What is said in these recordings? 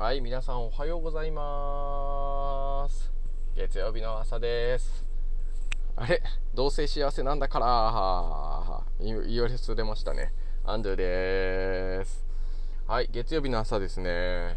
はい、皆さんおはようございます。月曜日の朝です。あれ？どうせ幸せなんだから言言われ忘れましたね。アンドゥです。はい、月曜日の朝ですね。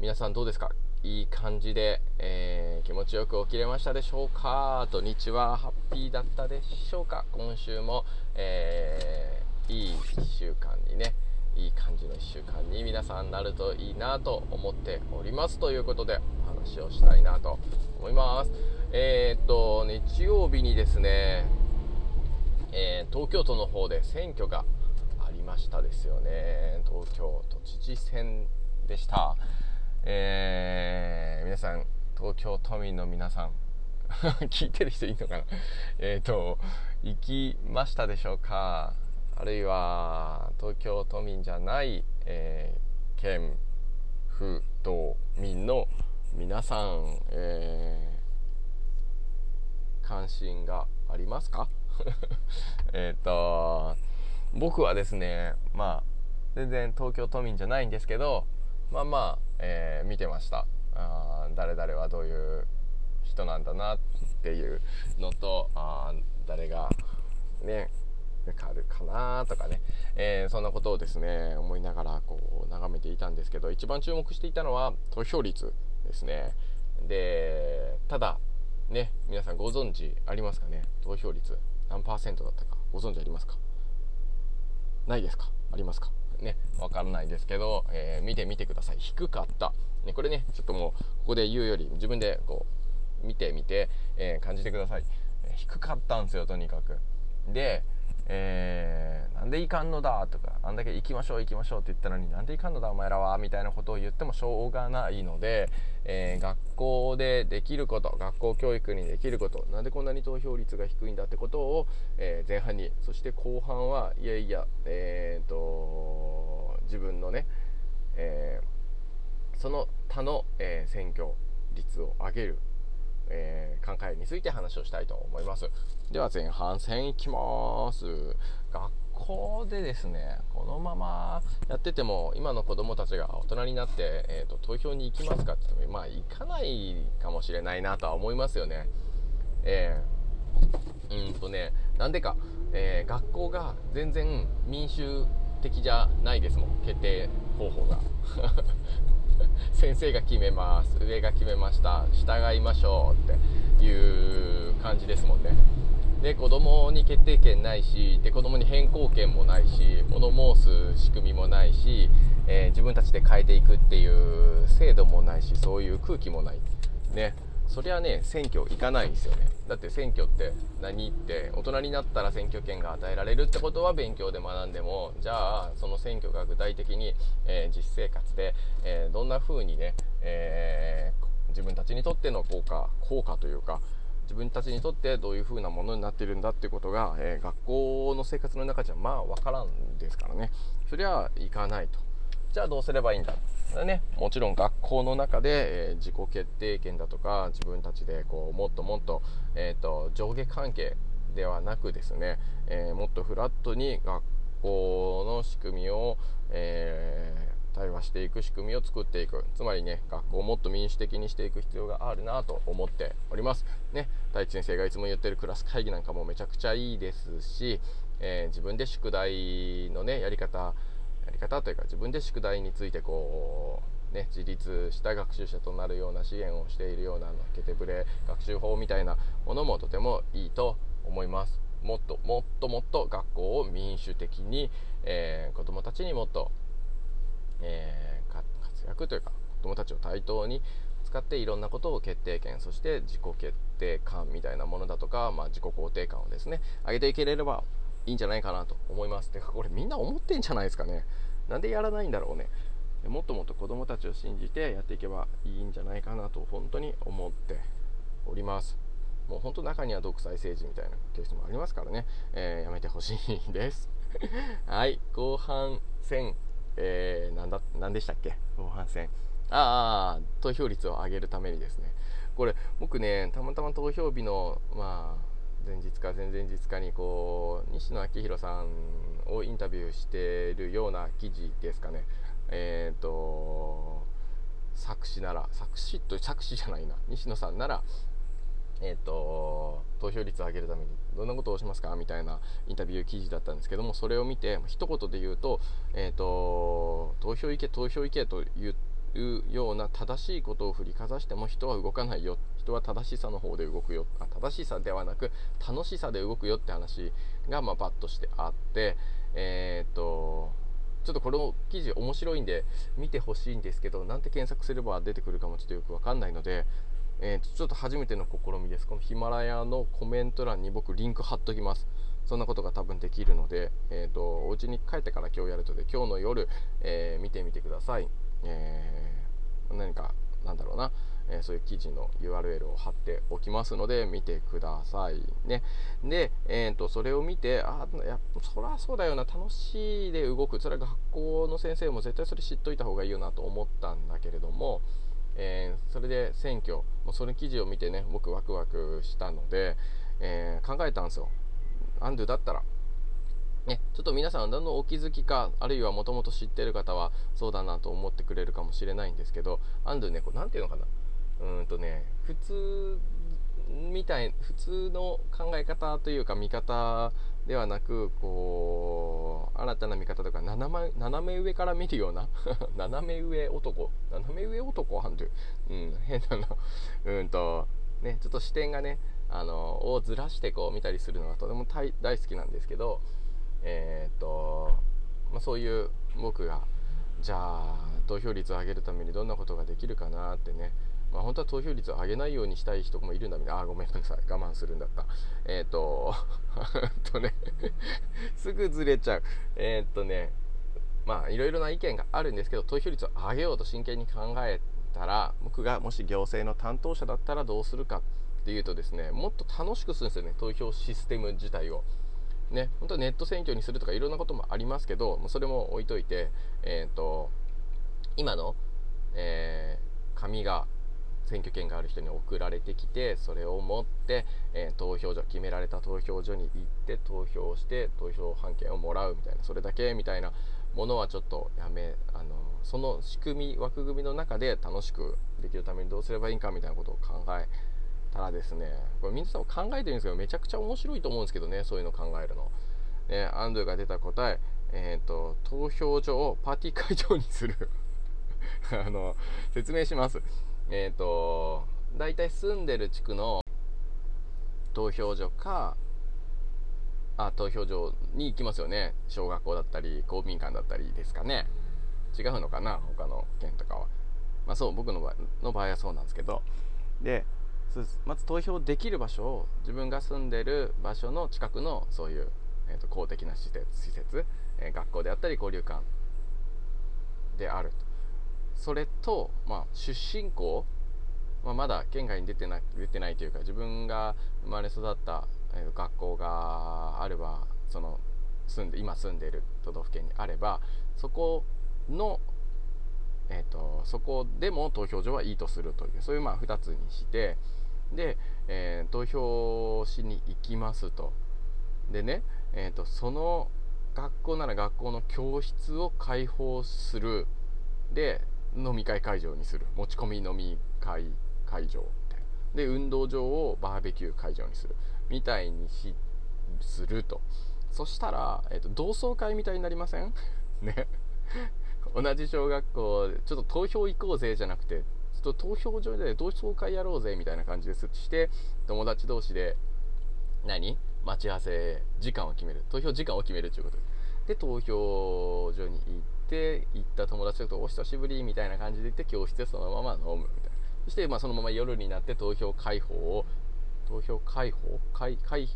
皆さんどうですか？いい感じで、えー気持ちよく起きれましたでしょうか？土日はハッピーだったでしょうか？今週も、えーいい1週間にねいい感じの1週間に皆さんなるといいなと思っております。ということでお話をしたいなと思います。えーっと日曜日にですね、えー東京都の方で選挙がありましたですよね。東京都知事選でした。えー皆さん東京都民の皆さん 聞いてる人いいのかな？えっ、と行きましたでしょうか？あるいは東京都民じゃない、えー県府道民の皆さん、えー関心がありますか？えっと僕はですねまあ全然東京都民じゃないんですけどまあまあ、えー見てました。あ誰々はどういう人なんだなっていうのとあ誰がね受かるかなとかね、えーそんなことをですね思いながらこう眺めていたんですけど一番注目していたのは投票率ですね。でただね皆さんご存知ありますかね？投票率何パーセントだったか？ご存知ありますか？ないですか？ありますか？ねわからないですけど、えー見てみてください。低かった、ね、これねちょっともうここで言うより自分でこう見てみて、えー感じてください、低かったんですよとにかく。でえーなんでいかんのだとかあんだけ行きましょう行きましょうって言ったのになんでいかんのだお前らはみたいなことを言ってもしょうがないので、えー学校でできること学校教育にできることなんでこんなに投票率が低いんだってことを、えー前半にそして後半はいやいやえー、と自分のね、えその他の、え選挙率を上げる。えー考えについて話をしたいと思います。では前半戦いきます。学校でですねこのままやってても今の子供たちが大人になって、えーと投票に行きますかって言ってもまあ行かないかもしれないなとは思いますよね。えーうんとねなんでか、えー学校が全然民主的じゃないですもん。決定方法が。先生が決めます。上が決めました。従いましょうっていう感じですもんね。で子供に決定権ないしで子供に変更権もないし物申す仕組みもないし、えー自分たちで変えていくっていう制度もないしそういう空気もない。ね。そりゃね選挙行かないんですよね。だって選挙って何って大人になったら選挙権が与えられるってことは勉強で学んでもじゃあその選挙が具体的に、えー実生活で、えーどんな風にね、えー自分たちにとっての効果効果というか自分たちにとってどういう風なものになってるんだってことが、え学校の生活の中じゃまあ分からんですからね。そりゃ行かないと。じゃあどうすればいいんだ。ね、もちろん学校の中で、えー自己決定権だとか自分たちでこうもっともっと,、えー、と上下関係ではなくですね、えーもっとフラットに学校の仕組みを、えー対話していく仕組みを作っていく。つまりね学校をもっと民主的にしていく必要があるなと思っております。ね。太一先生がいつも言ってるクラス会議なんかもめちゃくちゃいいですし、えー自分で宿題のねやり方やり方というか自分で宿題についてこう、ね、自立した学習者となるような支援をしているようなケテブレ学習法みたいなものもとてもいいと思います。もっともっともっと学校を民主的に、えー子どもたちにもっと、えー活躍というか子どもたちを対等に使っていろんなことを決定権そして自己決定感みたいなものだとか、まあ、自己肯定感をですね上げていければいいんじゃないかなと思います。てかこれみんな思ってんじゃないですかね。なんでやらないんだろうね。もっともっと子どもたちを信じてやっていけばいいんじゃないかなと本当に思っております。もう本当中には独裁政治みたいなケースもありますからね、えーやめてほしいです。はい。後半戦、えーなんだ何でしたっけ？後半戦。ああ投票率を上げるためにですね。これ僕ねたまたま投票日のまあ前日か前々日かにこう西野昭弘さんをインタビューしているような記事ですかね。えっ、と作詞なら作詞と作詞じゃないな。西野さんならえーと、投票率を上げるためにどんなことをしますかみたいなインタビュー記事だったんですけどもそれを見て一言で言うと,、えーと、投票行け投票行けと言っていうような正しいことを振りかざしても人は動かないよ人は正しさの方で動くよあ正しさではなく楽しさで動くよって話がまあバッとしてあってえっ、とちょっとこの記事面白いんで見てほしいんですけどなんて検索すれば出てくるかもちょっとよくわかんないのでえー、ちょっと初めての試みです。このヒマラヤのコメント欄に僕リンク貼っときます。そんなことが多分できるので、えーと、お家に帰ってから今日やるとで今日の夜、えー、見てみてください。えー、何かなんだろうな、えー、そういう記事の URL を貼っておきますので見てくださいね。で、えーと、それを見てあやそりゃそうだよな。楽しいで動く。それは学校の先生も絶対それ知っといた方がいいよなと思ったんだけれどもえー、それで選挙もうその記事を見てね僕ワクワクしたので、えー、考えたんですよ。アンドゥだったら。ね、ちょっと皆さんどんどんお気づきかあるいはもともと知ってる方はそうだなと思ってくれるかもしれないんですけどアンドゥねこうなんていうのかな。うんとね普通みたい普通の考え方というか見方ではなくこう新たな見方とか斜め上から見るような 斜め上男斜め上男はんという、うん、変なの。うんとねちょっと視点がねあのをずらしてこう見たりするのがとても大好きなんですけどえー、っと、まあ、そういう僕がじゃあ投票率を上げるためにどんなことができるかなってねまあ、本当は投票率を上げないようにしたい人もいるんだみたいな、あ、ごめんなさい、我慢するんだった。えっ、と、とねすぐずれちゃう。えっ、とね、まあ、いろいろな意見があるんですけど、投票率を上げようと真剣に考えたら、僕がもし行政の担当者だったらどうするかっていうとですね、もっと楽しくするんですよね、投票システム自体を。ね、本当はネット選挙にするとかいろんなこともありますけど、それも置いといて、えっ、ー、と、今の、えー、紙が選挙権がある人に送られてきてそれを持って、えー、投票所決められた投票所に行って投票して投票判権をもらうみたいなそれだけみたいなものはちょっとやめあのその仕組み枠組みの中で楽しくできるためにどうすればいいかみたいなことを考えたらですねこれ皆さんも考えてるんですけどめちゃくちゃ面白いと思うんですけどねそういうの考えるの。ね、アンドゥが出た答ええーと、投票所をパーティー会場にする。あの説明します。えっ、ー、と大体住んでる地区の投票所かあ投票所に行きますよね。小学校だったり公民館だったりですかね。違うのかな？他の県とかは。まあそう僕の場の場合はそうなんですけど。でまず投票できる場所を自分が住んでる場所の近くのそういう、えーと、公的な施設施設、えー、学校であったり交流館であると。それと、まあ、出身校、まあ、まだ県外に出てな出てないというか自分が生まれ育った、えー、学校があればその住んで今住んでいる都道府県にあればそこの、えーと、そこでも投票所はいいとするというそういうまあ2つにしてで、えー、投票しに行きますと。でね、えーとその学校なら学校の教室を開放する。で飲み会会場にする。持ち込み飲み会会場。で運動場をバーベキュー会場にする。みたいにしすると。そしたら、えーと、同窓会みたいになりません？ね。同じ小学校ちょっと投票行こうぜじゃなくてと投票所で同窓会やろうぜみたいな感じですして友達同士で何？待ち合わせ時間を決める。投票時間を決めるということ。でで投票所に行って行った友達とお久しぶりみたいな感じで行って教室でそのまま飲むみたいな。そしてまあそのまま夜になって投票開放を投票開放？開開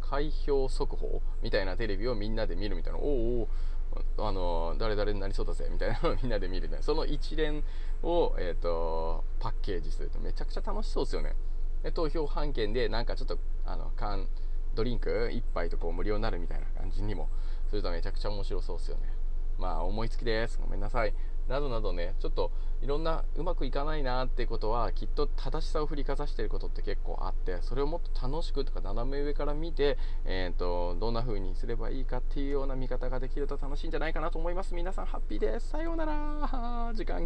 開票速報？みたいなテレビをみんなで見るみたいな。おおあの誰々になりそうだぜみたいなのを みんなで見るね。その一連を、えーと、パッケージするとめちゃくちゃ楽しそうですよね。で投票半券でなんかちょっとあの缶ドリンク1杯とこう無料になるみたいな感じにもするとめちゃくちゃ面白そうですよね。まあ思いつきです。ごめんなさい。などなどねちょっといろんなうまくいかないなってことはきっと正しさを振りかざしてることって結構あってそれをもっと楽しくとか斜め上から見て、えーと、どんな風にすればいいかっていうような見方ができると楽しいんじゃないかなと思います。皆さんハッピーです。さようなら。時間